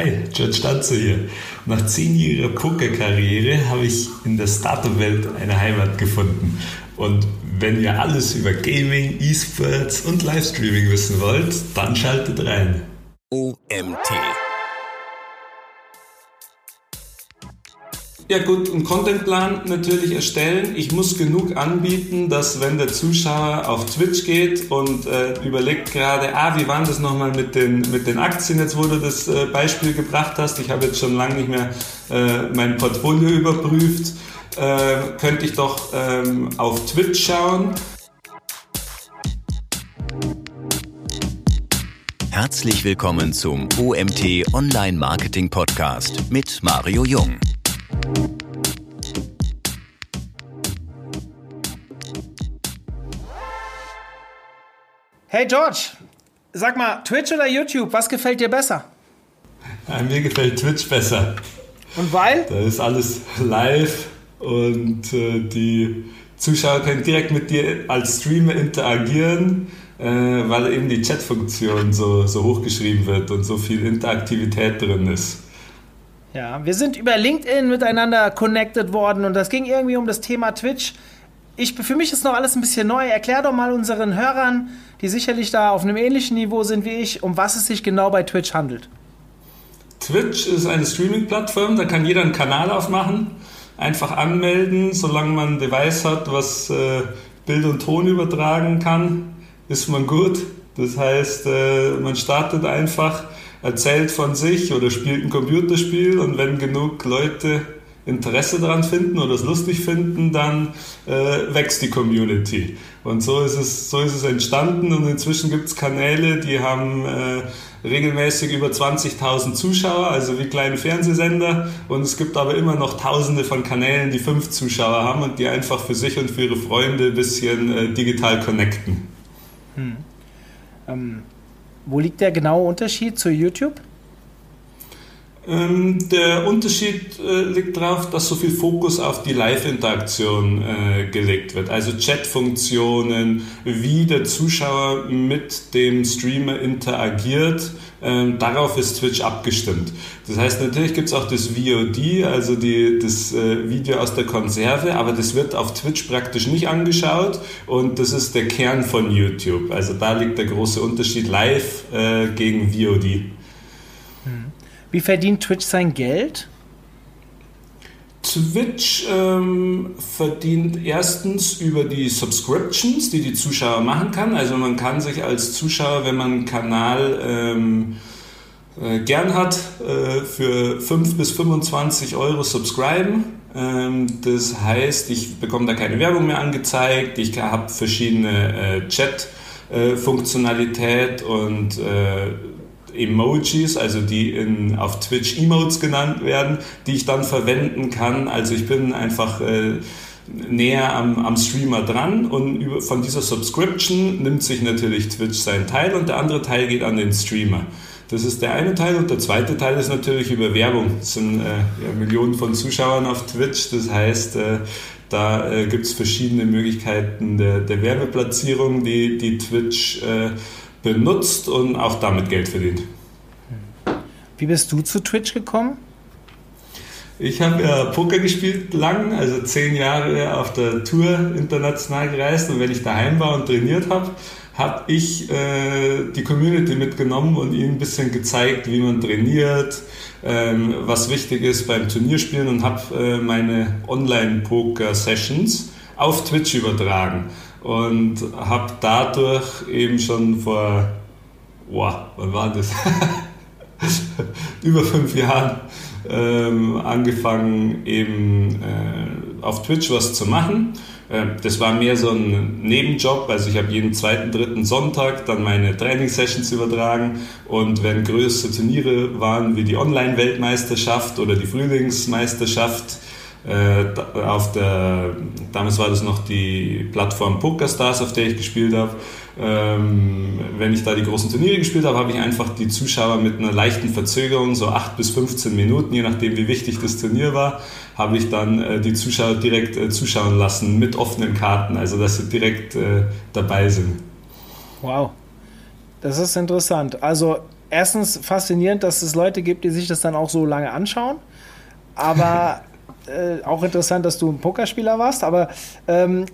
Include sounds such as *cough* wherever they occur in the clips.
Hi, George Stanzer hier. Nach zehnjähriger Pokerkarriere habe ich in der Startup-Welt eine Heimat gefunden. Und wenn ihr alles über Gaming, E-Sports und Livestreaming wissen wollt, dann schaltet rein. OMT Ja gut, einen Contentplan natürlich erstellen. Ich muss genug anbieten, dass wenn der Zuschauer auf Twitch geht und äh, überlegt gerade, ah, wie war das nochmal mit den, mit den Aktien jetzt, wo du das äh, Beispiel gebracht hast. Ich habe jetzt schon lange nicht mehr äh, mein Portfolio überprüft. Äh, könnte ich doch ähm, auf Twitch schauen. Herzlich willkommen zum OMT Online Marketing Podcast mit Mario Jung. Hey George, sag mal, Twitch oder YouTube, was gefällt dir besser? Ja, mir gefällt Twitch besser. Und weil? Da ist alles live und äh, die Zuschauer können direkt mit dir als Streamer interagieren, äh, weil eben die Chatfunktion so, so hochgeschrieben wird und so viel Interaktivität drin ist. Ja, wir sind über LinkedIn miteinander connected worden und das ging irgendwie um das Thema Twitch. Ich, für mich ist noch alles ein bisschen neu. Erklär doch mal unseren Hörern, die sicherlich da auf einem ähnlichen Niveau sind wie ich, um was es sich genau bei Twitch handelt. Twitch ist eine Streaming-Plattform, da kann jeder einen Kanal aufmachen, einfach anmelden, solange man ein Device hat, was äh, Bild und Ton übertragen kann, ist man gut. Das heißt, äh, man startet einfach erzählt von sich oder spielt ein Computerspiel und wenn genug Leute Interesse daran finden oder es lustig finden, dann äh, wächst die Community. Und so ist es, so ist es entstanden und inzwischen gibt es Kanäle, die haben äh, regelmäßig über 20.000 Zuschauer, also wie kleine Fernsehsender. Und es gibt aber immer noch tausende von Kanälen, die fünf Zuschauer haben und die einfach für sich und für ihre Freunde ein bisschen äh, digital connecten. Hm. Ähm wo liegt der genaue Unterschied zu YouTube? Ähm, der Unterschied äh, liegt darauf, dass so viel Fokus auf die Live-Interaktion äh, gelegt wird. Also Chat-Funktionen, wie der Zuschauer mit dem Streamer interagiert. Ähm, darauf ist Twitch abgestimmt. Das heißt, natürlich gibt es auch das VOD, also die, das äh, Video aus der Konserve, aber das wird auf Twitch praktisch nicht angeschaut und das ist der Kern von YouTube. Also da liegt der große Unterschied live äh, gegen VOD. Wie verdient Twitch sein Geld? Twitch ähm, verdient erstens über die Subscriptions, die die Zuschauer machen kann. Also man kann sich als Zuschauer, wenn man einen Kanal ähm, äh, gern hat, äh, für 5 bis 25 Euro subscriben. Ähm, das heißt, ich bekomme da keine Werbung mehr angezeigt, ich habe verschiedene äh, Chat-Funktionalität und äh, Emojis, also die in, auf Twitch Emotes genannt werden, die ich dann verwenden kann. Also ich bin einfach äh, näher am, am, Streamer dran und über, von dieser Subscription nimmt sich natürlich Twitch seinen Teil und der andere Teil geht an den Streamer. Das ist der eine Teil und der zweite Teil ist natürlich über Werbung. Es sind äh, ja, Millionen von Zuschauern auf Twitch, das heißt, äh, da äh, gibt es verschiedene Möglichkeiten der, der Werbeplatzierung, die, die Twitch äh, benutzt und auch damit Geld verdient. Wie bist du zu Twitch gekommen? Ich habe ja Poker gespielt lang, also zehn Jahre auf der Tour international gereist und wenn ich daheim war und trainiert habe, habe ich äh, die Community mitgenommen und ihnen ein bisschen gezeigt, wie man trainiert, ähm, was wichtig ist beim Turnierspielen und habe äh, meine Online-Poker-Sessions auf Twitch übertragen und habe dadurch eben schon vor, wow, wann war das? *laughs* Über fünf Jahren ähm, angefangen, eben äh, auf Twitch was zu machen. Äh, das war mehr so ein Nebenjob, also ich habe jeden zweiten, dritten Sonntag dann meine Trainingssessions übertragen und wenn größere Turniere waren wie die Online-Weltmeisterschaft oder die Frühlingsmeisterschaft, äh, auf der, damals war das noch die Plattform PokerStars, auf der ich gespielt habe. Ähm, wenn ich da die großen Turniere gespielt habe, habe ich einfach die Zuschauer mit einer leichten Verzögerung, so 8 bis 15 Minuten, je nachdem wie wichtig das Turnier war, habe ich dann äh, die Zuschauer direkt äh, zuschauen lassen mit offenen Karten, also dass sie direkt äh, dabei sind. Wow, das ist interessant. Also erstens faszinierend, dass es Leute gibt, die sich das dann auch so lange anschauen. Aber *laughs* äh, auch interessant, dass du ein Pokerspieler warst. Aber ähm,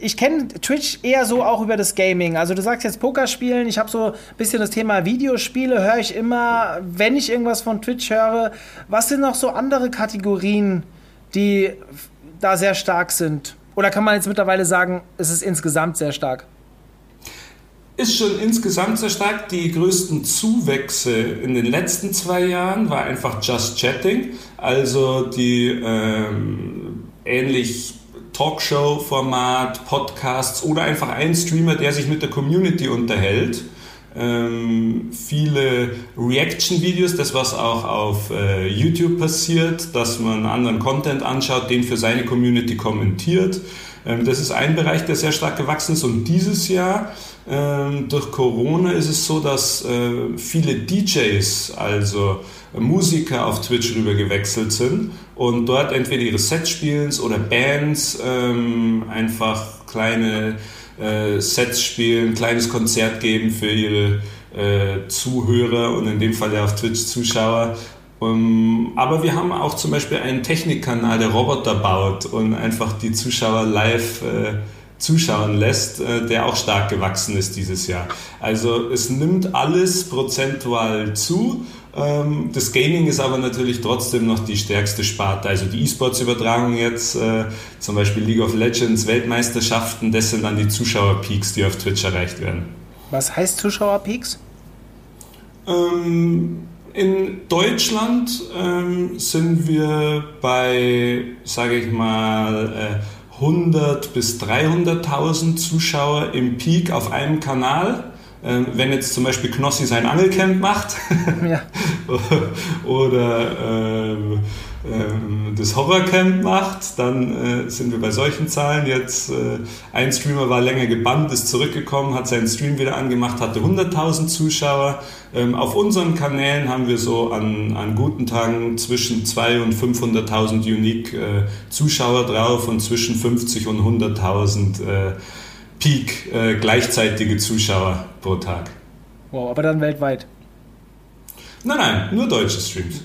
ich kenne Twitch eher so auch über das Gaming. Also du sagst jetzt Pokerspielen. Ich habe so ein bisschen das Thema Videospiele, höre ich immer, wenn ich irgendwas von Twitch höre. Was sind noch so andere Kategorien, die da sehr stark sind? Oder kann man jetzt mittlerweile sagen, es ist insgesamt sehr stark? Ist schon insgesamt sehr stark. Die größten Zuwächse in den letzten zwei Jahren war einfach Just Chatting, also die ähm, ähnlich Talkshow-Format, Podcasts oder einfach ein Streamer, der sich mit der Community unterhält. Ähm, viele Reaction-Videos, das was auch auf äh, YouTube passiert, dass man anderen Content anschaut, den für seine Community kommentiert. Ähm, das ist ein Bereich, der sehr stark gewachsen ist und dieses Jahr ähm, durch Corona ist es so, dass äh, viele DJs, also Musiker auf Twitch rüber gewechselt sind und dort entweder ihre Sets spielen oder Bands ähm, einfach kleine äh, Sets spielen, kleines Konzert geben für ihre äh, Zuhörer und in dem Fall ja auf Twitch Zuschauer. Um, aber wir haben auch zum Beispiel einen Technikkanal, der Roboter baut und einfach die Zuschauer live äh, zuschauen lässt, äh, der auch stark gewachsen ist dieses Jahr. Also es nimmt alles prozentual zu. Ähm, das Gaming ist aber natürlich trotzdem noch die stärkste Sparte. Also die E-Sports-Übertragung jetzt, äh, zum Beispiel League of Legends, Weltmeisterschaften, das sind dann die Zuschauerpeaks, die auf Twitch erreicht werden. Was heißt Zuschauerpeaks? Ähm, in Deutschland ähm, sind wir bei, sage ich mal, äh, 100 bis 300.000 Zuschauer im Peak auf einem Kanal. Ähm, wenn jetzt zum Beispiel Knossi sein Angelcamp macht ja. *laughs* oder ähm, ähm, das Horrorcamp macht, dann äh, sind wir bei solchen Zahlen. Jetzt äh, ein Streamer war länger gebannt, ist zurückgekommen, hat seinen Stream wieder angemacht, hatte 100.000 Zuschauer. Ähm, auf unseren Kanälen haben wir so an, an guten Tagen zwischen 200.000 und 500.000 Unique äh, Zuschauer drauf und zwischen 50 und 100.000 äh, Peak äh, gleichzeitige Zuschauer pro Tag. Wow, aber dann weltweit? Nein, nein, nur deutsche Streams.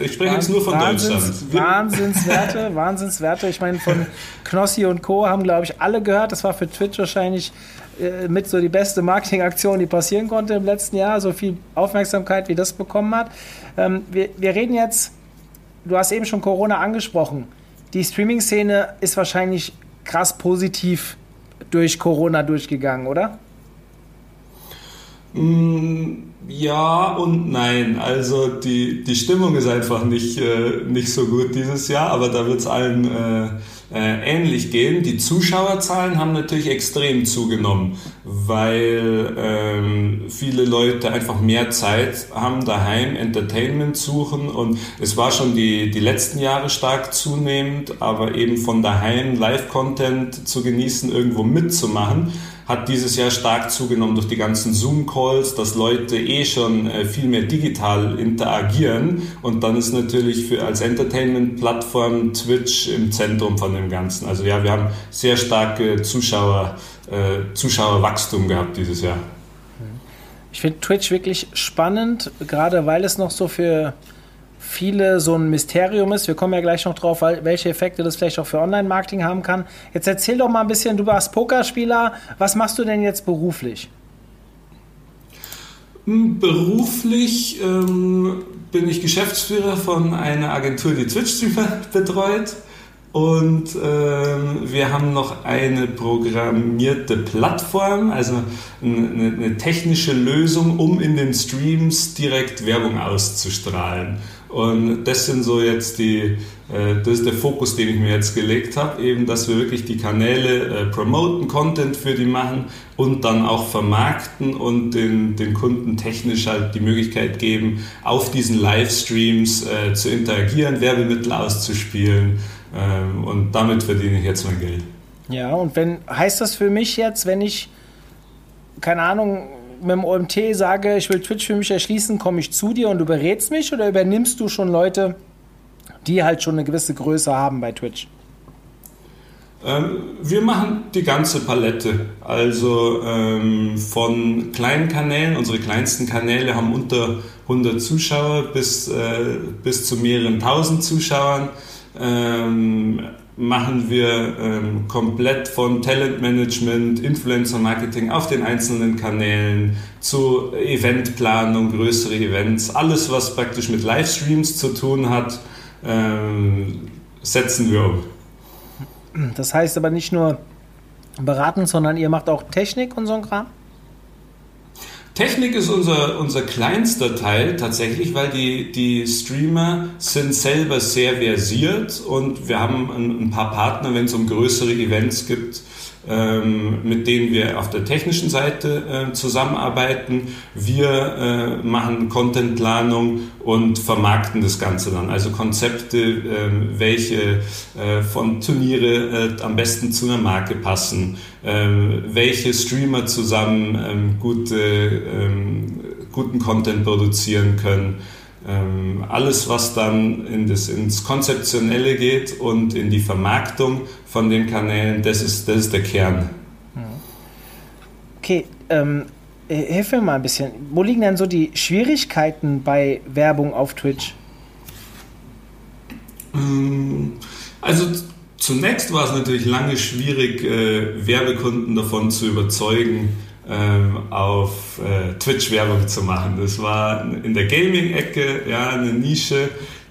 Ich spreche jetzt nur von Deutschland. Wahnsinnswerte, *laughs* Wahnsinnswerte. Ich meine, von Knossi und Co. haben, glaube ich, alle gehört. Das war für Twitch wahrscheinlich äh, mit so die beste Marketingaktion, die passieren konnte im letzten Jahr. So viel Aufmerksamkeit, wie das bekommen hat. Ähm, wir, wir reden jetzt, du hast eben schon Corona angesprochen. Die Streaming-Szene ist wahrscheinlich krass positiv durch Corona durchgegangen, oder? Mm, ja und nein. Also die, die Stimmung ist einfach nicht, äh, nicht so gut dieses Jahr, aber da wird es allen äh, äh, ähnlich gehen. Die Zuschauerzahlen haben natürlich extrem zugenommen, weil ähm, viele Leute einfach mehr Zeit haben daheim, Entertainment suchen und es war schon die, die letzten Jahre stark zunehmend, aber eben von daheim Live-Content zu genießen, irgendwo mitzumachen hat dieses Jahr stark zugenommen durch die ganzen Zoom-Calls, dass Leute eh schon äh, viel mehr digital interagieren und dann ist natürlich für als Entertainment-Plattform Twitch im Zentrum von dem Ganzen. Also ja, wir haben sehr starke Zuschauer, äh, Zuschauerwachstum gehabt dieses Jahr. Ich finde Twitch wirklich spannend, gerade weil es noch so für viele so ein Mysterium ist. Wir kommen ja gleich noch drauf, welche Effekte das vielleicht auch für Online-Marketing haben kann. Jetzt erzähl doch mal ein bisschen, du warst Pokerspieler. Was machst du denn jetzt beruflich? Hm, beruflich ähm, bin ich Geschäftsführer von einer Agentur, die Twitch-Streamer *laughs* betreut. Und ähm, wir haben noch eine programmierte Plattform, also eine, eine, technische Lösung, um in den Streams direkt Werbung auszustrahlen. Und das sind so jetzt die, äh, das ist der Fokus, den ich mir jetzt gelegt habe, eben, dass wir wirklich die Kanäle äh, promoten, Content für die machen und dann auch vermarkten und den, den Kunden technisch halt die Möglichkeit geben, auf diesen Livestreams äh, zu interagieren, Werbemittel auszuspielen ähm, und damit verdiene ich jetzt mein Geld. Ja, und wenn heißt das für mich jetzt, wenn ich keine Ahnung, mit dem OMT sage, ich will Twitch für mich erschließen, komme ich zu dir und du berätst mich oder übernimmst du schon Leute, die halt schon eine gewisse Größe haben bei Twitch? Ähm, wir machen die ganze Palette. Also ähm, von kleinen Kanälen, unsere kleinsten Kanäle haben unter 100 Zuschauer bis, äh, bis zu mehreren tausend Zuschauern. Ähm, machen wir ähm, komplett von Talentmanagement, Influencer Marketing auf den einzelnen Kanälen zu Eventplanung, größere Events, alles was praktisch mit Livestreams zu tun hat, ähm, setzen wir um. Das heißt aber nicht nur beraten, sondern ihr macht auch Technik und so ein Kram? Technik ist unser, unser kleinster Teil tatsächlich, weil die, die Streamer sind selber sehr versiert und wir haben ein, ein paar Partner, wenn es um größere Events gibt, mit denen wir auf der technischen Seite äh, zusammenarbeiten. Wir äh, machen Contentplanung und vermarkten das Ganze dann. Also Konzepte, ähm, welche äh, von Turniere am besten zu einer Marke passen, ähm, welche Streamer zusammen gute, guten Content produzieren können. Ähm, alles, was dann in das, ins Konzeptionelle geht und in die Vermarktung von den Kanälen, das ist, das ist der Kern. Okay, ähm, äh, hilf mir mal ein bisschen. Wo liegen denn so die Schwierigkeiten bei Werbung auf Twitch? Ähm, also zunächst war es natürlich lange schwierig, äh, Werbekunden davon zu überzeugen, ähm, auf äh, Twitch Werbung zu machen. Das war in der Gaming-Ecke ja, eine Nische,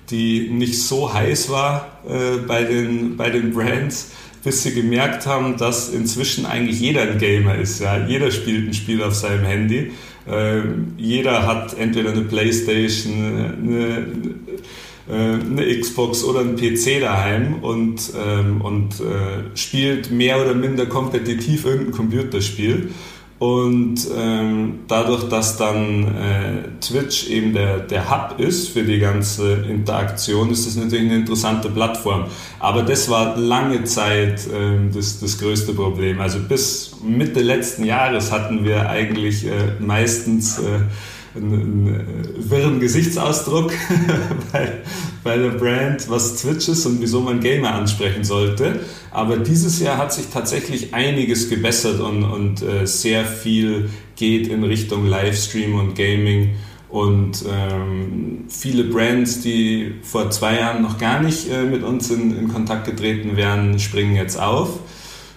die nicht so heiß war äh, bei, den, bei den Brands, bis sie gemerkt haben, dass inzwischen eigentlich jeder ein Gamer ist. Ja? Jeder spielt ein Spiel auf seinem Handy. Äh, jeder hat entweder eine Playstation, eine, äh, eine Xbox oder ein PC daheim und, ähm, und äh, spielt mehr oder minder kompetitiv irgendein Computerspiel. Und ähm, dadurch, dass dann äh, Twitch eben der, der Hub ist für die ganze Interaktion, ist das natürlich eine interessante Plattform. Aber das war lange Zeit äh, das, das größte Problem. Also bis Mitte letzten Jahres hatten wir eigentlich äh, meistens äh, einen, einen wirren Gesichtsausdruck *laughs* bei, bei der Brand, was Twitch ist und wieso man Gamer ansprechen sollte. Aber dieses Jahr hat sich tatsächlich einiges gebessert und, und äh, sehr viel geht in Richtung Livestream und Gaming. Und ähm, viele Brands, die vor zwei Jahren noch gar nicht äh, mit uns in, in Kontakt getreten wären, springen jetzt auf.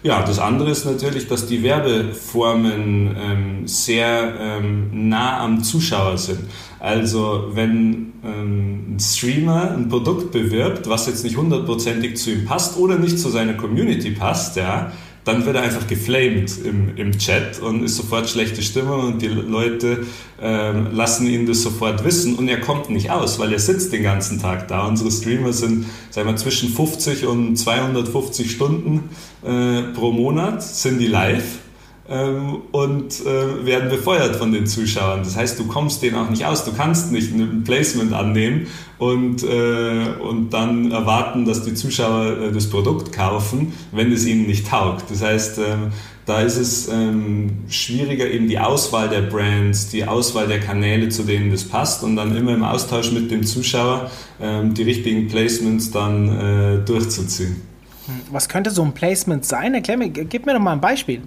Ja, das andere ist natürlich, dass die Werbeformen ähm, sehr ähm, nah am Zuschauer sind. Also wenn ähm, ein Streamer ein Produkt bewirbt, was jetzt nicht hundertprozentig zu ihm passt oder nicht zu seiner Community passt, ja, dann wird er einfach geflamed im, im Chat und ist sofort schlechte Stimmung und die Leute ähm, lassen ihn das sofort wissen und er kommt nicht aus, weil er sitzt den ganzen Tag da. Unsere Streamer sind, sagen wir, zwischen 50 und 250 Stunden äh, pro Monat sind die live ähm, und äh, werden befeuert von den Zuschauern. Das heißt, du kommst denen auch nicht aus. Du kannst nicht ein Placement annehmen und, äh, und dann erwarten, dass die Zuschauer äh, das Produkt kaufen, wenn es ihnen nicht taugt. Das heißt, ähm, da ist es ähm, schwieriger, eben die Auswahl der Brands, die Auswahl der Kanäle, zu denen das passt und dann immer im Austausch mit dem Zuschauer ähm, die richtigen Placements dann äh, durchzuziehen. Was könnte so ein Placement sein? Erklär mir, gib mir doch mal ein Beispiel.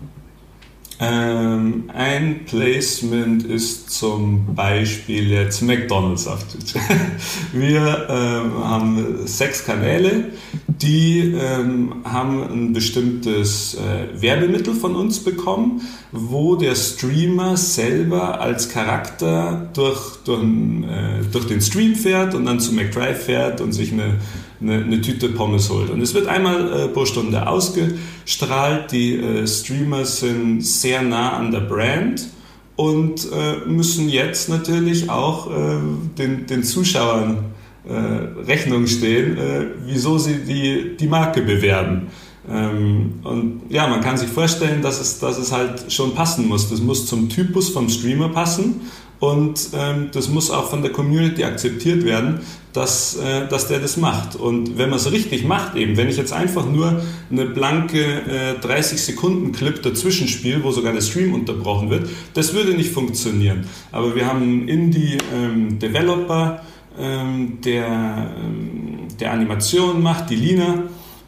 Ähm, ein Placement ist zum Beispiel jetzt McDonald's auf Twitch. *laughs* Wir ähm, haben sechs Kanäle, die ähm, haben ein bestimmtes äh, Werbemittel von uns bekommen, wo der Streamer selber als Charakter durch, durch, äh, durch den Stream fährt und dann zu McDrive fährt und sich eine eine, eine Tüte Pommes holt. Und es wird einmal äh, pro Stunde ausgestrahlt. Die äh, Streamer sind sehr nah an der Brand und äh, müssen jetzt natürlich auch äh, den, den Zuschauern äh, Rechnung stehen, äh, wieso sie die, die Marke bewerben. Ähm, und ja, man kann sich vorstellen, dass es, dass es halt schon passen muss. Das muss zum Typus vom Streamer passen und ähm, das muss auch von der Community akzeptiert werden, dass, äh, dass der das macht. Und wenn man es richtig macht, eben, wenn ich jetzt einfach nur eine blanke äh, 30 Sekunden Clip dazwischen spiele, wo sogar der Stream unterbrochen wird, das würde nicht funktionieren. Aber wir haben einen Indie-Developer, ähm, ähm, der, ähm, der Animationen macht, die Lina,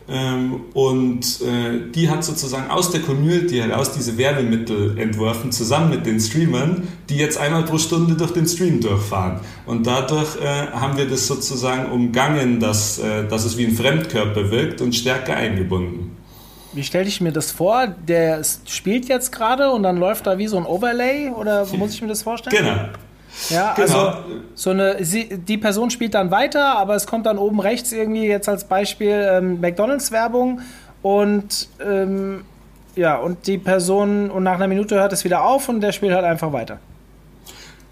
und äh, die hat sozusagen aus der Community heraus diese Werbemittel entworfen, zusammen mit den Streamern, die jetzt einmal pro Stunde durch den Stream durchfahren. Und dadurch äh, haben wir das sozusagen umgangen, dass, äh, dass es wie ein Fremdkörper wirkt und stärker eingebunden. Wie stelle ich mir das vor? Der spielt jetzt gerade und dann läuft da wie so ein Overlay oder muss ich mir das vorstellen? Genau. Ja, genau. also so eine, sie, die Person spielt dann weiter, aber es kommt dann oben rechts irgendwie jetzt als Beispiel ähm, McDonalds-Werbung und ähm, ja, und die Person und nach einer Minute hört es wieder auf und der spielt halt einfach weiter.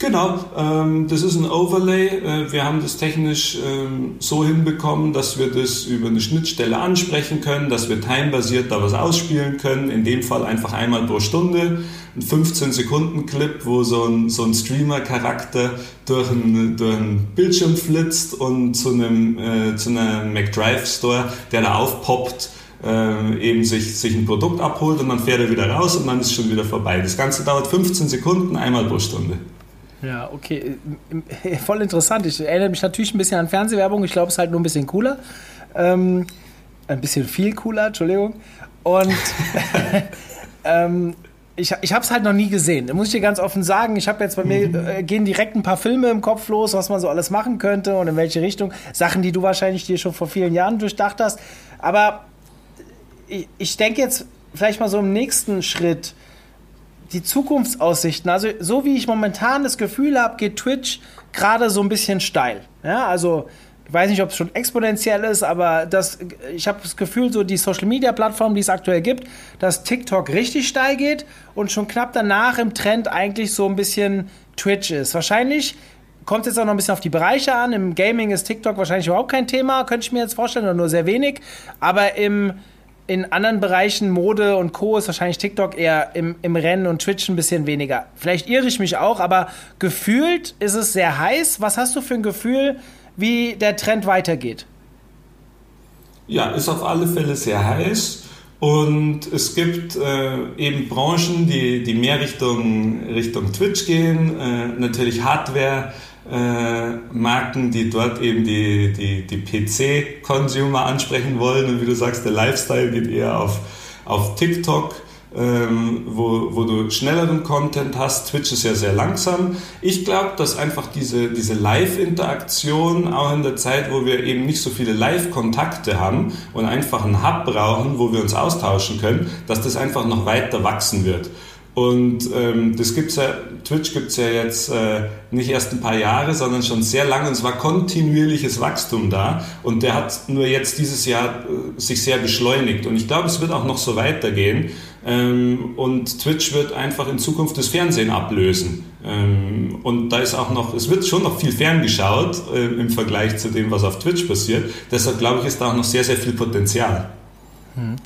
Genau, ähm, das ist ein Overlay. Äh, wir haben das technisch ähm, so hinbekommen, dass wir das über eine Schnittstelle ansprechen können, dass wir timebasiert da was ausspielen können. In dem Fall einfach einmal pro Stunde. Ein 15-Sekunden-Clip, wo so ein, so ein Streamer-Charakter durch einen, durch Bildschirm flitzt und zu einem, äh, zu einem McDrive-Store, der da aufpoppt, äh, eben sich, sich ein Produkt abholt und dann fährt er wieder raus und dann ist es schon wieder vorbei. Das Ganze dauert 15 Sekunden, einmal pro Stunde. Ja, okay. Voll interessant. Ich erinnere mich natürlich ein bisschen an Fernsehwerbung. Ich glaube, es ist halt nur ein bisschen cooler. Ähm, ein bisschen viel cooler, Entschuldigung. Und *laughs* ähm, ich, ich habe es halt noch nie gesehen. Da muss ich dir ganz offen sagen. Ich habe jetzt bei mir mhm. äh, gehen direkt ein paar Filme im Kopf los, was man so alles machen könnte und in welche Richtung. Sachen, die du wahrscheinlich dir schon vor vielen Jahren durchdacht hast. Aber ich, ich denke jetzt vielleicht mal so im nächsten Schritt die Zukunftsaussichten, also so wie ich momentan das Gefühl habe, geht Twitch gerade so ein bisschen steil. Ja, also ich weiß nicht, ob es schon exponentiell ist, aber das, ich habe das Gefühl, so die Social Media Plattform, die es aktuell gibt, dass TikTok richtig steil geht und schon knapp danach im Trend eigentlich so ein bisschen Twitch ist. Wahrscheinlich kommt es jetzt auch noch ein bisschen auf die Bereiche an. Im Gaming ist TikTok wahrscheinlich überhaupt kein Thema, könnte ich mir jetzt vorstellen, oder nur sehr wenig. Aber im in anderen Bereichen, Mode und Co. ist wahrscheinlich TikTok eher im, im Rennen und Twitch ein bisschen weniger. Vielleicht irre ich mich auch, aber gefühlt ist es sehr heiß. Was hast du für ein Gefühl, wie der Trend weitergeht? Ja, ist auf alle Fälle sehr heiß. Und es gibt äh, eben Branchen, die, die mehr Richtung, Richtung Twitch gehen. Äh, natürlich Hardware, äh, Marken, die dort eben die, die, die PC-Consumer ansprechen wollen. Und wie du sagst, der Lifestyle geht eher auf, auf TikTok. Ähm, wo, wo du schnelleren Content hast. Twitch ist ja sehr langsam. Ich glaube, dass einfach diese, diese Live-Interaktion, auch in der Zeit, wo wir eben nicht so viele Live-Kontakte haben und einfach einen Hub brauchen, wo wir uns austauschen können, dass das einfach noch weiter wachsen wird. Und ähm, das gibt's ja, Twitch gibt es ja jetzt äh, nicht erst ein paar Jahre, sondern schon sehr lange und es war kontinuierliches Wachstum da. Und der hat nur jetzt dieses Jahr äh, sich sehr beschleunigt. Und ich glaube, es wird auch noch so weitergehen. Ähm, und Twitch wird einfach in Zukunft das Fernsehen ablösen. Ähm, und da ist auch noch, es wird schon noch viel ferngeschaut äh, im Vergleich zu dem, was auf Twitch passiert, deshalb glaube ich, ist da auch noch sehr, sehr viel Potenzial. Hm.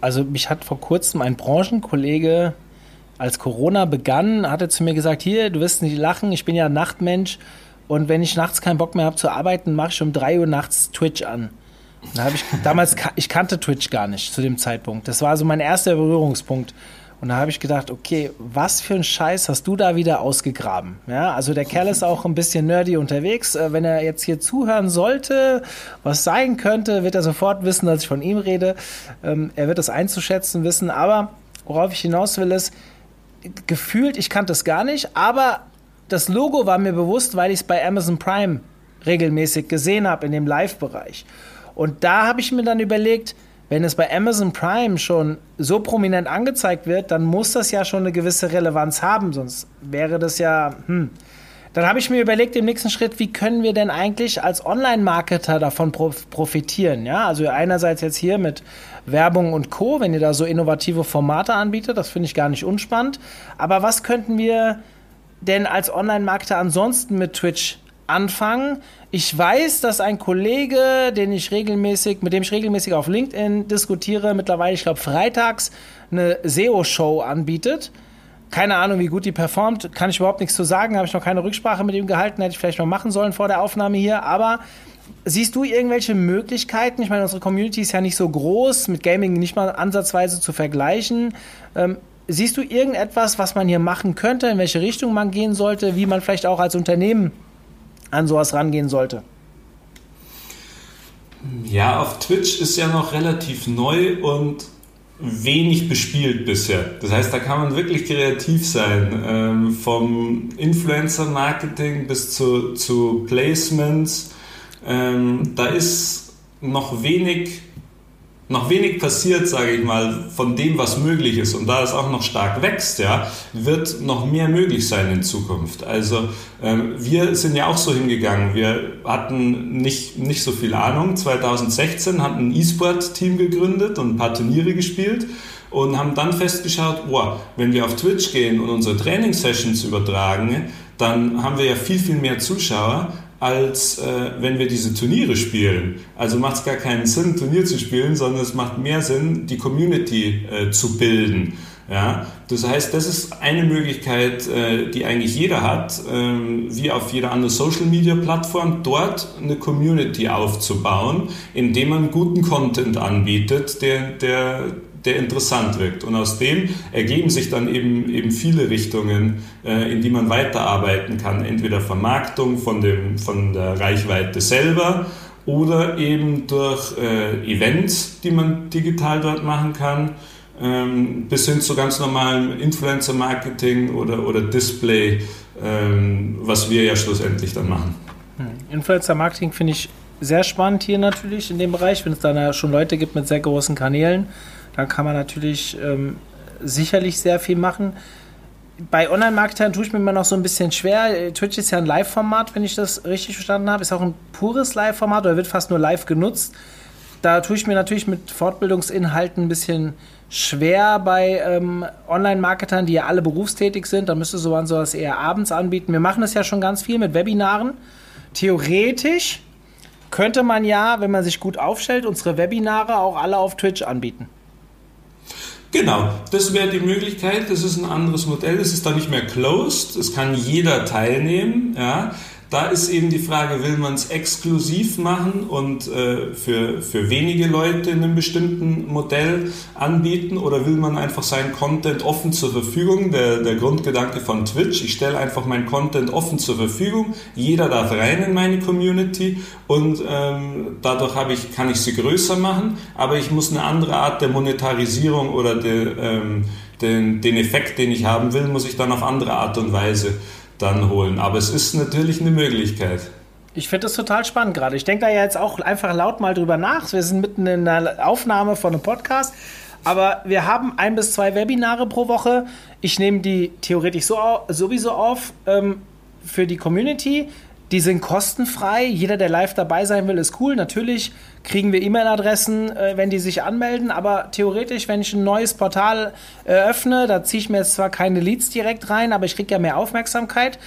Also mich hat vor kurzem ein Branchenkollege als Corona begann, hat er zu mir gesagt, hier, du wirst nicht lachen, ich bin ja Nachtmensch und wenn ich nachts keinen Bock mehr habe zu arbeiten, mache ich um 3 Uhr nachts Twitch an. Da habe ich damals, ich kannte Twitch gar nicht zu dem Zeitpunkt. Das war so mein erster Berührungspunkt. Und da habe ich gedacht, okay, was für ein Scheiß hast du da wieder ausgegraben? Ja, also der Kerl ist auch ein bisschen nerdy unterwegs. Äh, wenn er jetzt hier zuhören sollte, was sein könnte, wird er sofort wissen, dass ich von ihm rede. Ähm, er wird das einzuschätzen wissen. Aber worauf ich hinaus will, ist, gefühlt, ich kannte es gar nicht, aber das Logo war mir bewusst, weil ich es bei Amazon Prime regelmäßig gesehen habe in dem Live-Bereich. Und da habe ich mir dann überlegt, wenn es bei Amazon Prime schon so prominent angezeigt wird, dann muss das ja schon eine gewisse Relevanz haben, sonst wäre das ja, hm. Dann habe ich mir überlegt im nächsten Schritt, wie können wir denn eigentlich als Online-Marketer davon profitieren? Ja, also einerseits jetzt hier mit Werbung und Co., wenn ihr da so innovative Formate anbietet, das finde ich gar nicht unspannend. Aber was könnten wir denn als Online-Marketer ansonsten mit Twitch anfangen? Ich weiß, dass ein Kollege, den ich regelmäßig, mit dem ich regelmäßig auf LinkedIn diskutiere, mittlerweile, ich glaube, freitags eine SEO-Show anbietet. Keine Ahnung, wie gut die performt, kann ich überhaupt nichts zu sagen, habe ich noch keine Rücksprache mit ihm gehalten, hätte ich vielleicht mal machen sollen vor der Aufnahme hier, aber Siehst du irgendwelche Möglichkeiten? Ich meine, unsere Community ist ja nicht so groß, mit Gaming nicht mal ansatzweise zu vergleichen. Ähm, siehst du irgendetwas, was man hier machen könnte, in welche Richtung man gehen sollte, wie man vielleicht auch als Unternehmen an sowas rangehen sollte? Ja, auf Twitch ist ja noch relativ neu und wenig bespielt bisher. Das heißt, da kann man wirklich kreativ sein. Ähm, vom Influencer-Marketing bis zu, zu Placements. Ähm, da ist noch wenig noch wenig passiert, sage ich mal, von dem, was möglich ist. Und da es auch noch stark wächst, ja, wird noch mehr möglich sein in Zukunft. Also ähm, wir sind ja auch so hingegangen. Wir hatten nicht, nicht so viel Ahnung. 2016 hatten ein E-Sport-Team gegründet und ein paar Turniere gespielt und haben dann festgeschaut, oh, wenn wir auf Twitch gehen und unsere Trainingssessions übertragen, dann haben wir ja viel, viel mehr Zuschauer als äh, wenn wir diese Turniere spielen. Also macht es gar keinen Sinn, Turnier zu spielen, sondern es macht mehr Sinn, die Community äh, zu bilden. Ja, das heißt, das ist eine Möglichkeit, äh, die eigentlich jeder hat, ähm, wie auf jeder anderen Social Media Plattform, dort eine Community aufzubauen, indem man guten Content anbietet, der, der, der interessant wirkt. Und aus dem ergeben sich dann eben, eben viele Richtungen, äh, in die man weiterarbeiten kann. Entweder Vermarktung von, dem, von der Reichweite selber oder eben durch äh, Events, die man digital dort machen kann, ähm, bis hin zu ganz normalem Influencer-Marketing oder, oder Display, ähm, was wir ja schlussendlich dann machen. Hm. Influencer-Marketing finde ich sehr spannend hier natürlich in dem Bereich, wenn es dann schon Leute gibt mit sehr großen Kanälen dann kann man natürlich ähm, sicherlich sehr viel machen. Bei Online-Marketern tue ich mir immer noch so ein bisschen schwer. Twitch ist ja ein Live-Format, wenn ich das richtig verstanden habe. Ist auch ein pures Live-Format oder wird fast nur live genutzt. Da tue ich mir natürlich mit Fortbildungsinhalten ein bisschen schwer bei ähm, Online-Marketern, die ja alle berufstätig sind. Da müsste so sowas eher abends anbieten. Wir machen das ja schon ganz viel mit Webinaren. Theoretisch könnte man ja, wenn man sich gut aufstellt, unsere Webinare auch alle auf Twitch anbieten. Genau, das wäre die Möglichkeit. Das ist ein anderes Modell. Es ist da nicht mehr closed. Es kann jeder teilnehmen. Ja. Da ist eben die Frage, will man es exklusiv machen und äh, für, für wenige Leute in einem bestimmten Modell anbieten? Oder will man einfach seinen Content offen zur Verfügung? Der, der Grundgedanke von Twitch, ich stelle einfach meinen Content offen zur Verfügung, jeder darf rein in meine Community und ähm, dadurch ich, kann ich sie größer machen, aber ich muss eine andere Art der Monetarisierung oder de, ähm, den, den Effekt, den ich haben will, muss ich dann auf andere Art und Weise dann holen. Aber es ist natürlich eine Möglichkeit. Ich finde das total spannend gerade. Ich denke da ja jetzt auch einfach laut mal drüber nach. Wir sind mitten in einer Aufnahme von einem Podcast. Aber wir haben ein bis zwei Webinare pro Woche. Ich nehme die theoretisch so, sowieso auf ähm, für die Community. Die sind kostenfrei. Jeder, der live dabei sein will, ist cool. Natürlich kriegen wir E-Mail-Adressen, äh, wenn die sich anmelden. Aber theoretisch, wenn ich ein neues Portal eröffne, da ziehe ich mir jetzt zwar keine Leads direkt rein, aber ich kriege ja mehr Aufmerksamkeit.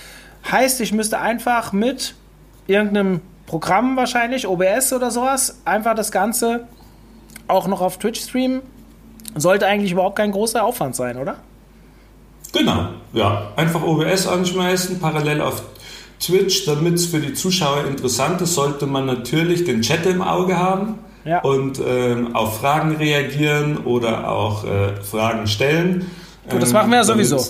Heißt, ich müsste einfach mit irgendeinem Programm wahrscheinlich, OBS oder sowas, einfach das Ganze auch noch auf Twitch streamen. Sollte eigentlich überhaupt kein großer Aufwand sein, oder? Genau, ja. Einfach OBS anschmeißen, parallel auf Twitch, damit es für die Zuschauer interessant ist, sollte man natürlich den Chat im Auge haben ja. und ähm, auf Fragen reagieren oder auch äh, Fragen stellen. Du, das machen wir ja sowieso.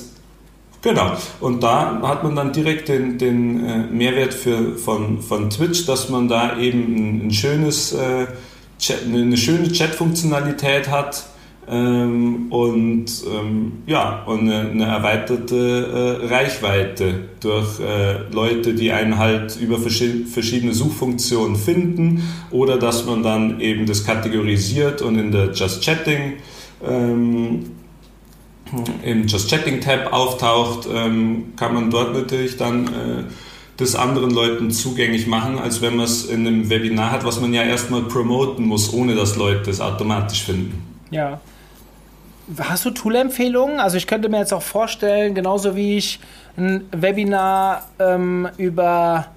Genau. Und da hat man dann direkt den, den äh, Mehrwert für, von, von Twitch, dass man da eben ein, ein schönes, äh, Chat, eine schöne Chat-Funktionalität hat, ähm, und ähm, ja, und eine, eine erweiterte äh, Reichweite durch äh, Leute, die einen halt über verschiedene Suchfunktionen finden oder dass man dann eben das kategorisiert und in der Just Chatting ähm, im Just Chatting Tab auftaucht, ähm, kann man dort natürlich dann äh, das anderen Leuten zugänglich machen, als wenn man es in einem Webinar hat, was man ja erstmal promoten muss, ohne dass Leute es automatisch finden. Ja, Hast du Tool-Empfehlungen? Also ich könnte mir jetzt auch vorstellen, genauso wie ich ein Webinar ähm, über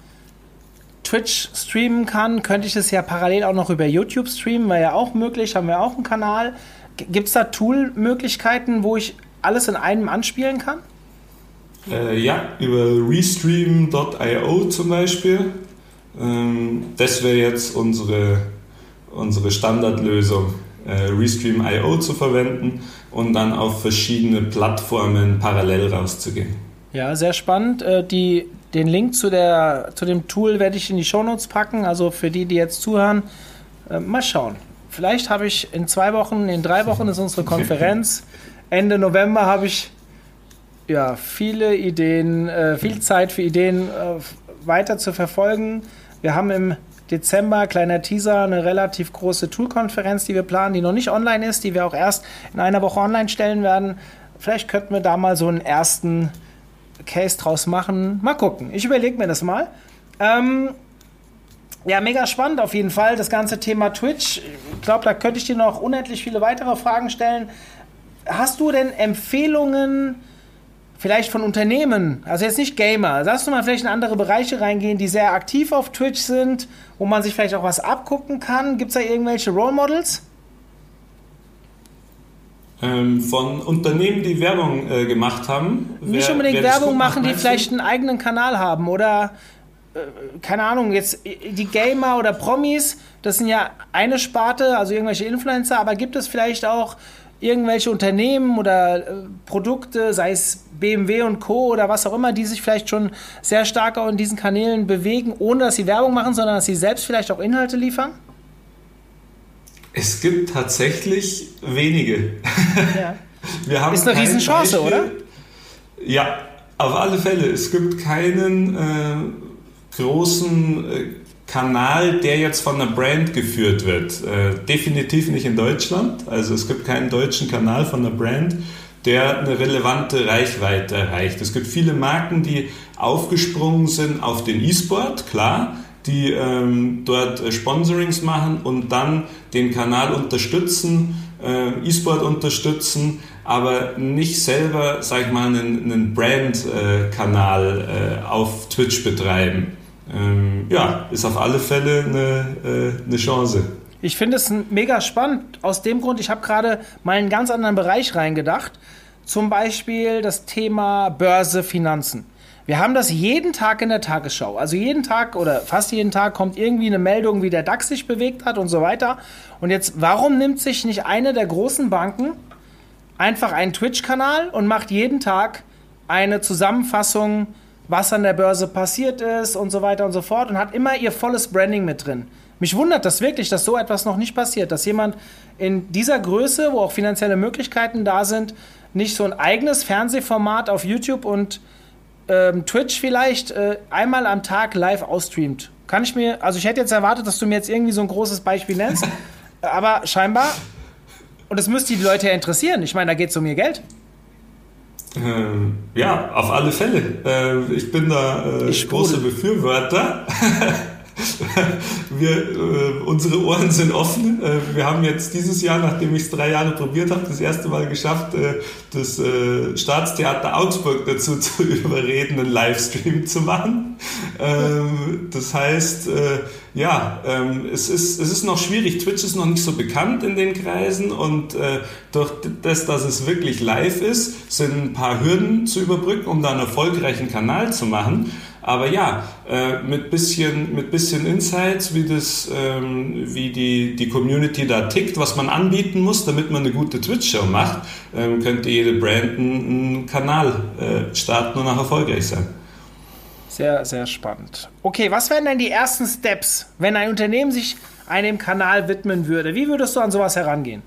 Twitch streamen kann, könnte ich es ja parallel auch noch über YouTube streamen, wäre ja auch möglich, haben wir auch einen Kanal. Gibt es da Tool-Möglichkeiten, wo ich alles in einem anspielen kann? Äh, ja, über restream.io zum Beispiel. Ähm, das wäre jetzt unsere, unsere Standardlösung, äh, Restream.io zu verwenden und dann auf verschiedene Plattformen parallel rauszugehen. Ja, sehr spannend. Äh, die, den Link zu, der, zu dem Tool werde ich in die Shownotes packen. Also für die, die jetzt zuhören, Äh, mal schauen. Vielleicht habe ich in zwei Wochen, in drei Wochen ist unsere *laughs* Konferenz. Ende November habe ich ja viele Ideen, äh, viel Zeit für Ideen weiter zu verfolgen. Wir haben im Dezember, kleiner Teaser, eine relativ große Tool-Konferenz, die wir planen, die noch nicht online ist, die wir auch erst in einer Woche online stellen werden. Vielleicht könnten wir da mal so einen ersten Case draus machen. Mal gucken. Ich überlege mir das mal. Ähm, ja, mega spannend auf jeden Fall, das ganze Thema Twitch. Ich glaube, da könnte ich dir noch unendlich viele weitere Fragen stellen. Hast du denn Empfehlungen vielleicht von Unternehmen, also jetzt nicht Gamer, sagst du mal vielleicht in andere Bereiche reingehen, die sehr aktiv auf Twitch sind, wo man sich vielleicht auch was abgucken kann? Gibt es da irgendwelche Role Models? Ähm, von Unternehmen, die Werbung äh, gemacht haben. Nicht unbedingt Werbung machen, die vielleicht einen eigenen Kanal haben oder äh, keine Ahnung, jetzt die Gamer oder Promis, das sind ja eine Sparte, also irgendwelche Influencer, aber gibt es vielleicht auch irgendwelche Unternehmen oder äh, Produkte, sei es BMW und Co. oder was auch immer, die sich vielleicht schon sehr stark auch in diesen Kanälen bewegen, ohne dass sie Werbung machen, sondern dass sie selbst vielleicht auch Inhalte liefern? Es gibt tatsächlich wenige. Ja. *laughs* Wir haben Ist eine Riesenchance, Beispiel. oder? Ja, auf alle Fälle. Es gibt keinen äh, großen äh, Kanal, der jetzt von einer Brand geführt wird. Äh, definitiv nicht in Deutschland. Also es gibt keinen deutschen Kanal von einer Brand, der eine relevante Reichweite erreicht. Es gibt viele Marken, die aufgesprungen sind auf den E-Sport, klar, die ähm, dort äh, Sponsorings machen und dann den Kanal unterstützen, äh, E-Sport unterstützen, aber nicht selber, sag ich mal, einen, einen Brand-Kanal äh, auf Twitch betreiben ähm, ja, ist auf alle Fälle eine, äh, eine Chance. Ich finde es mega spannend. Aus dem Grund, ich habe gerade mal einen ganz anderen Bereich reingedacht. Zum Beispiel das Thema Börse, Finanzen. Wir haben das jeden Tag in der Tagesschau. Also jeden Tag oder fast jeden Tag kommt irgendwie eine Meldung, wie der DAX sich bewegt hat und so weiter. Und jetzt, warum nimmt sich nicht eine der großen Banken einfach einen Twitch-Kanal und macht jeden Tag eine Zusammenfassung was an der Börse passiert ist und so weiter und so fort und hat immer ihr volles Branding mit drin. Mich wundert das wirklich, dass so etwas noch nicht passiert, dass jemand in dieser Größe, wo auch finanzielle Möglichkeiten da sind, nicht so ein eigenes Fernsehformat auf YouTube und ähm, Twitch vielleicht äh, einmal am Tag live ausstreamt. Kann ich mir, also ich hätte jetzt erwartet, dass du mir jetzt irgendwie so ein großes Beispiel nennst, *laughs* aber scheinbar, und das müsste die Leute ja interessieren. Ich meine, da geht es um ihr Geld. Ähm, ja, auf alle Fälle. Äh, ich bin da äh, ich große Befürworter. *laughs* wir, äh, unsere Ohren sind offen. Äh, wir haben jetzt dieses Jahr, nachdem ich es drei Jahre probiert habe, das erste Mal geschafft, äh, das äh, Staatstheater Augsburg dazu *laughs* zu überreden, einen Livestream zu machen. Ähm, das heißt, äh, ja, ähm, es, ist, es ist noch schwierig. Twitch ist noch nicht so bekannt in den Kreisen und äh, durch das, dass es wirklich live ist, sind ein paar Hürden zu überbrücken, um da einen erfolgreichen Kanal zu machen. Aber ja, äh, mit bisschen, mit bisschen Insights, wie das, ähm, wie die, die Community da tickt, was man anbieten muss, damit man eine gute Twitch-Show macht, ähm, könnte jede Brand einen, Kanal äh, starten und auch erfolgreich sein. Sehr, sehr spannend. Okay, was wären denn die ersten Steps, wenn ein Unternehmen sich einem Kanal widmen würde? Wie würdest du an sowas herangehen?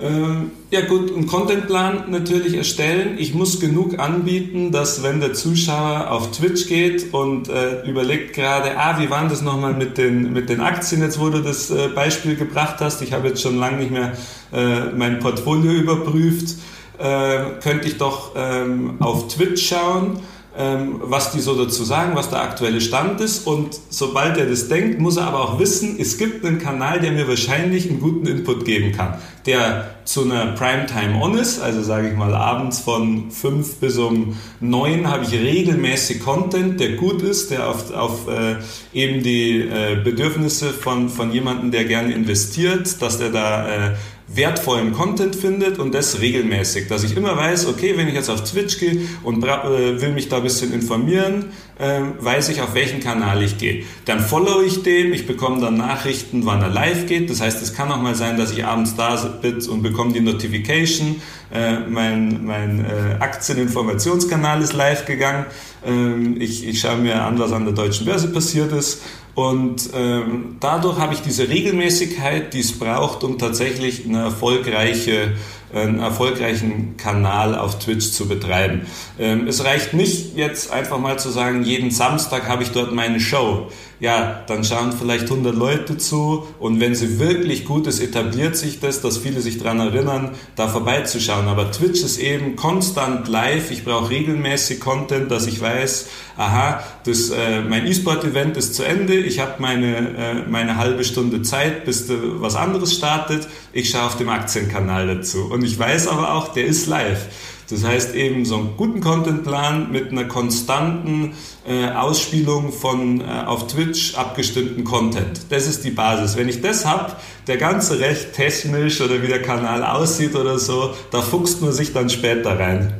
Ähm, ja gut, einen Contentplan natürlich erstellen. Ich muss genug anbieten, dass wenn der Zuschauer auf Twitch geht und äh, überlegt gerade, ah, wie waren das nochmal mit den, mit den Aktien, jetzt wo du das äh, Beispiel gebracht hast. Ich habe jetzt schon lange nicht mehr äh, mein Portfolio überprüft. Äh, könnte ich doch ähm, auf Twitch schauen was die so dazu sagen, was der aktuelle Stand ist. Und sobald er das denkt, muss er aber auch wissen, es gibt einen Kanal, der mir wahrscheinlich einen guten Input geben kann, der zu einer Primetime on ist, also sage ich mal abends von 5 bis um 9 habe ich regelmäßig Content, der gut ist, der auf, auf äh, eben die äh, Bedürfnisse von, von jemandem, der gerne investiert, dass der da äh, wertvollen Content findet und das regelmäßig, dass ich immer weiß, okay, wenn ich jetzt auf Twitch gehe und äh, will mich da ein bisschen informieren, weiß ich, auf welchen Kanal ich gehe. Dann follow ich den, ich bekomme dann Nachrichten, wann er live geht. Das heißt, es kann auch mal sein, dass ich abends da bin und bekomme die Notification, äh, mein, mein äh, Aktieninformationskanal ist live gegangen. Ähm, ich, ich schaue mir an, was an der deutschen Börse passiert ist. Und ähm, dadurch habe ich diese Regelmäßigkeit, die es braucht, um tatsächlich eine erfolgreiche einen erfolgreichen Kanal auf Twitch zu betreiben. Ähm, es reicht nicht jetzt einfach mal zu sagen, jeden Samstag habe ich dort meine Show. Ja, dann schauen vielleicht 100 Leute zu und wenn sie wirklich gut ist, etabliert sich das, dass viele sich daran erinnern, da vorbeizuschauen. Aber Twitch ist eben konstant live. Ich brauche regelmäßig Content, dass ich weiß, aha, das, äh, mein E-Sport-Event ist zu Ende, ich habe meine, äh, meine halbe Stunde Zeit, bis was anderes startet. Ich schaue auf dem Aktienkanal dazu. Und ich weiß aber auch, der ist live. Das heißt eben so einen guten Contentplan mit einer konstanten äh, Ausspielung von äh, auf Twitch abgestimmten Content. Das ist die Basis. Wenn ich das habe, der ganze Recht technisch oder wie der Kanal aussieht oder so, da fuchst man sich dann später rein.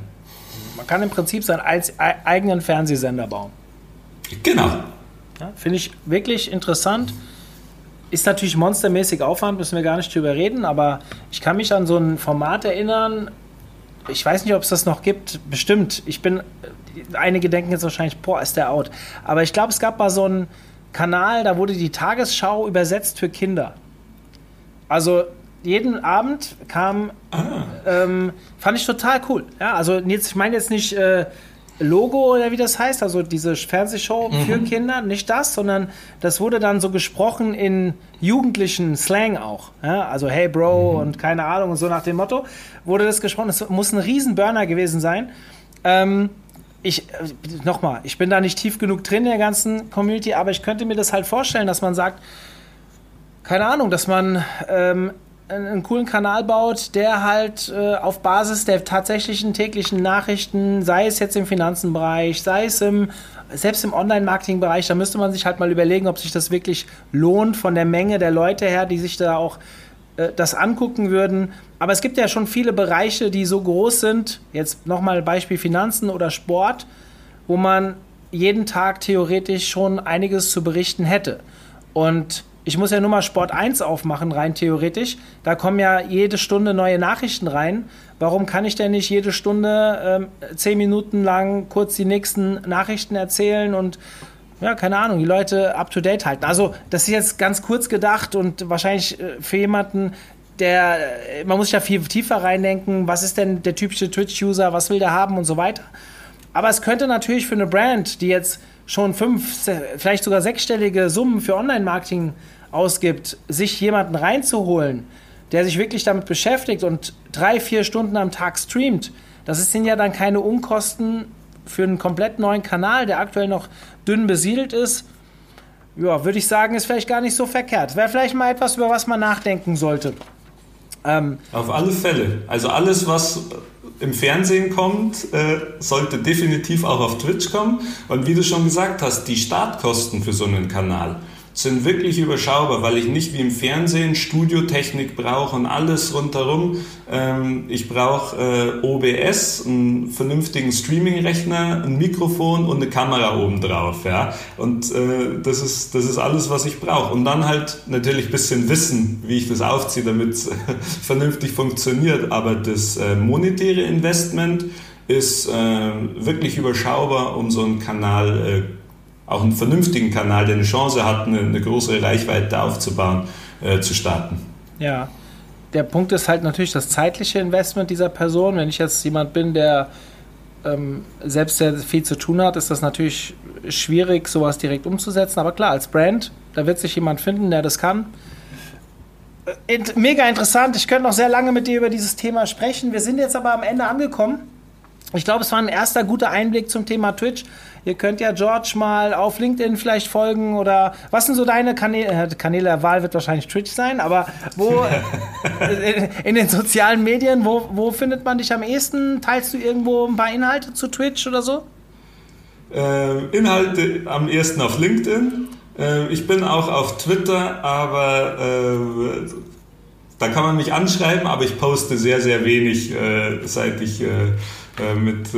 Man kann im Prinzip seinen eigenen Fernsehsender bauen. Genau. Ja, Finde ich wirklich interessant. Ist natürlich monstermäßig Aufwand, müssen wir gar nicht drüber reden, aber ich kann mich an so ein Format erinnern. Ich weiß nicht, ob es das noch gibt. Bestimmt. Ich bin. Einige denken jetzt wahrscheinlich, boah, ist der out. Aber ich glaube, es gab mal so einen Kanal, da wurde die Tagesschau übersetzt für Kinder. Also jeden Abend kam, ah. ähm, fand ich total cool. Ja, also jetzt, ich meine jetzt nicht äh, Logo oder wie das heißt, also diese Fernsehshow mhm. für Kinder, nicht das, sondern das wurde dann so gesprochen in jugendlichen Slang auch. Ja, also hey Bro mhm. und keine Ahnung und so nach dem Motto wurde das gesprochen. Es muss ein Riesenburner gewesen sein. Ähm, ich, äh, nochmal, ich bin da nicht tief genug drin in der ganzen Community, aber ich könnte mir das halt vorstellen, dass man sagt, keine Ahnung, dass man ähm, einen coolen Kanal baut, der halt äh, auf Basis der tatsächlichen täglichen Nachrichten, sei es jetzt im Finanzenbereich, sei es im, selbst im Online-Marketing-Bereich, da müsste man sich halt mal überlegen, ob sich das wirklich lohnt von der Menge der Leute her, die sich da auch äh, das angucken würden. Aber es gibt ja schon viele Bereiche, die so groß sind, jetzt nochmal Beispiel Finanzen oder Sport, wo man jeden Tag theoretisch schon einiges zu berichten hätte. Und ich muss ja nur mal Sport 1 aufmachen, rein theoretisch. Da kommen ja jede Stunde neue Nachrichten rein. Warum kann ich denn nicht jede Stunde ähm, zehn Minuten lang kurz die nächsten Nachrichten erzählen und ja, keine Ahnung, die Leute up to date halten? Also, das ist jetzt ganz kurz gedacht und wahrscheinlich äh, für jemanden, der, äh, man muss ja viel tiefer reindenken, was ist denn der typische Twitch-User, was will der haben und so weiter. Aber es könnte natürlich für eine Brand, die jetzt schon fünf, vielleicht sogar sechsstellige Summen für Online-Marketing ausgibt, sich jemanden reinzuholen, der sich wirklich damit beschäftigt und drei, vier Stunden am Tag streamt, das sind ja dann keine Unkosten für einen komplett neuen Kanal, der aktuell noch dünn besiedelt ist. Ja, würde ich sagen, ist vielleicht gar nicht so verkehrt. Wäre vielleicht mal etwas, über was man nachdenken sollte. Ähm, Auf alle Fälle. Also alles, was im Fernsehen kommt, äh, sollte definitiv auch auf Twitch kommen. Und wie du schon gesagt hast, die Startkosten für so einen Kanal sind wirklich überschaubar, weil ich nicht wie im Fernsehen Studiotechnik brauche und alles rundherum. Ähm, ich brauche äh, OBS, einen vernünftigen Streaming-Rechner, ein Mikrofon und eine Kamera oben drauf. Ja? Und äh, das, ist, das ist alles, was ich brauche. Und dann halt natürlich ein bisschen wissen, wie ich das aufziehe, damit es *laughs* vernünftig funktioniert. Aber das äh, monetäre Investment ist wirklich überschaubar, um so einen Kanal äh, auch einen vernünftigen Kanal, der eine Chance hat, eine, eine größere Reichweite aufzubauen, äh, zu starten. Ja, der Punkt ist halt natürlich das zeitliche Investment dieser Person. Wenn ich jetzt jemand bin, der ähm, selbst sehr viel zu tun hat, ist das natürlich schwierig, sowas direkt umzusetzen. Aber klar, als Brand, da wird sich jemand finden, der das kann. Äh, mega interessant. Ich könnte noch sehr lange mit dir über dieses Thema sprechen. Wir sind jetzt aber am Ende angekommen. Ich glaube, es war ein erster guter Einblick zum Thema Twitch. Ihr könnt ja George mal auf LinkedIn vielleicht folgen oder was sind so deine Kanäle? Äh, Kanäle der Wahl wird wahrscheinlich Twitch sein, aber wo *laughs* in den sozialen Medien, wo, wo findet man dich am ehesten? Teilst du irgendwo ein paar Inhalte zu Twitch oder so? Äh, Inhalte am ehesten auf LinkedIn. Äh, ich bin auch auf Twitter, aber äh, da kann man mich anschreiben, aber ich poste sehr, sehr wenig, äh, seit ich äh, mit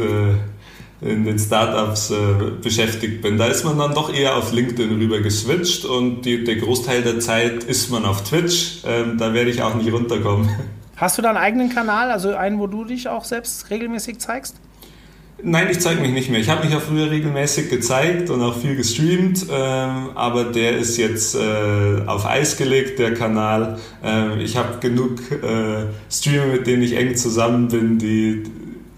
in den Startups äh, beschäftigt bin. Da ist man dann doch eher auf LinkedIn rüber geswitcht und die, der Großteil der Zeit ist man auf Twitch. Ähm, da werde ich auch nicht runterkommen. *laughs* Hast du da einen eigenen Kanal, also einen, wo du dich auch selbst regelmäßig zeigst? Nein, ich zeige mich nicht mehr. Ich habe mich ja früher regelmäßig gezeigt und auch viel gestreamt, ähm, aber der ist jetzt äh, auf Eis gelegt, der Kanal. Ähm, ich habe genug äh, Streamer, mit denen ich eng zusammen bin, die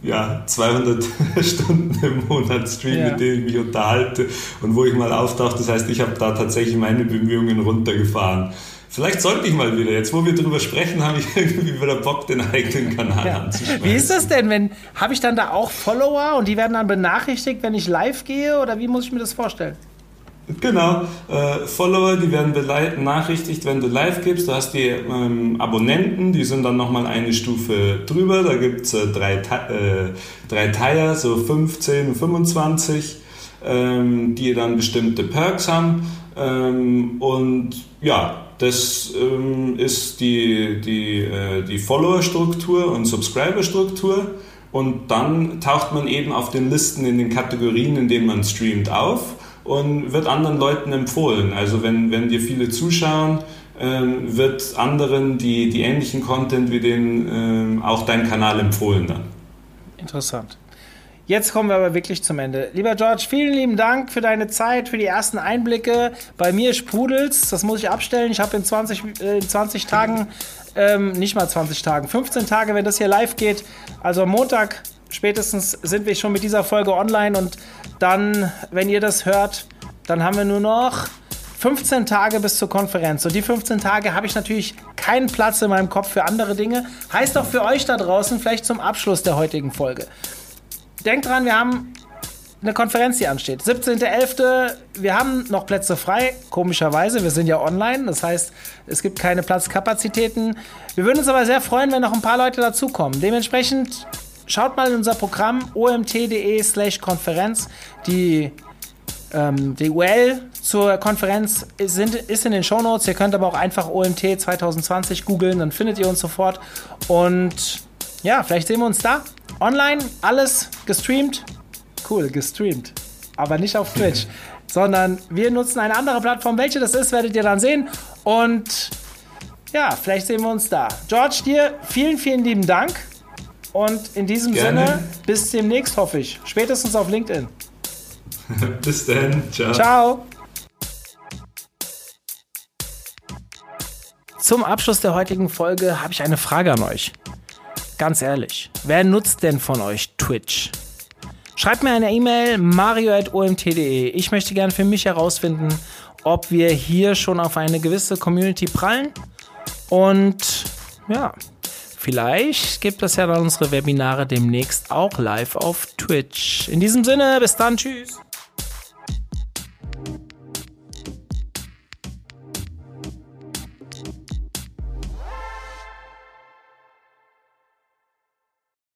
ja, 200 *laughs* Stunden im Monat streamen, ja. mit denen ich mich unterhalte und wo ich mal auftauche. Das heißt, ich habe da tatsächlich meine Bemühungen runtergefahren. Vielleicht sollte ich mal wieder. Jetzt, wo wir drüber sprechen, habe ich *laughs* irgendwie wieder Bock, den eigenen Kanal ja. anzuschreiben. Wie ist das denn, wenn habe ich dann da auch Follower und die werden dann benachrichtigt, wenn ich live gehe oder wie muss ich mir das vorstellen? Genau, äh, Follower, die werden benachrichtigt, wenn du live gibst. Du hast die ähm, Abonnenten, die sind dann nochmal eine Stufe drüber. Da gibt es äh, drei, äh, drei Teiler, so 15 und 25, ähm, die dann bestimmte Perks haben. Ähm, und ja, das ähm, ist die, die, äh, die Follower-Struktur und Subscriber-Struktur. Und dann taucht man eben auf den Listen in den Kategorien, in denen man streamt, auf und wird anderen Leuten empfohlen. Also wenn, wenn dir viele zuschauen, ähm, wird anderen, die, die ähnlichen Content wie den, ähm, auch dein Kanal empfohlen dann. Interessant. Jetzt kommen wir aber wirklich zum Ende. Lieber George, vielen lieben Dank für deine Zeit, für die ersten Einblicke. Bei mir sprudels, das muss ich abstellen. Ich habe in 20, äh, in 20 Tagen, ähm, nicht mal 20 Tagen, 15 Tage, wenn das hier live geht. Also Montag spätestens sind wir schon mit dieser Folge online und dann, wenn ihr das hört, dann haben wir nur noch 15 Tage bis zur Konferenz. Und die 15 Tage habe ich natürlich keinen Platz in meinem Kopf für andere Dinge. Heißt auch für euch da draußen, vielleicht zum Abschluss der heutigen Folge denkt dran, wir haben eine Konferenz, die ansteht. 17.11. Wir haben noch Plätze frei, komischerweise. Wir sind ja online, das heißt, es gibt keine Platzkapazitäten. Wir würden uns aber sehr freuen, wenn noch ein paar Leute dazukommen. Dementsprechend schaut mal in unser Programm omt.de/slash Konferenz. Die, ähm, die URL zur Konferenz sind, ist in den Shownotes. Ihr könnt aber auch einfach OMT 2020 googeln, dann findet ihr uns sofort. Und ja, vielleicht sehen wir uns da. Online, alles gestreamt. Cool, gestreamt. Aber nicht auf Twitch. *laughs* sondern wir nutzen eine andere Plattform. Welche das ist, werdet ihr dann sehen. Und ja, vielleicht sehen wir uns da. George, dir vielen, vielen lieben Dank. Und in diesem Gerne. Sinne, bis demnächst, hoffe ich. Spätestens auf LinkedIn. *laughs* bis dann. Ciao. Ciao. Zum Abschluss der heutigen Folge habe ich eine Frage an euch. Ganz ehrlich, wer nutzt denn von euch Twitch? Schreibt mir eine E-Mail mario.omt.de. Ich möchte gerne für mich herausfinden, ob wir hier schon auf eine gewisse Community prallen. Und ja, vielleicht gibt es ja dann unsere Webinare demnächst auch live auf Twitch. In diesem Sinne, bis dann, tschüss.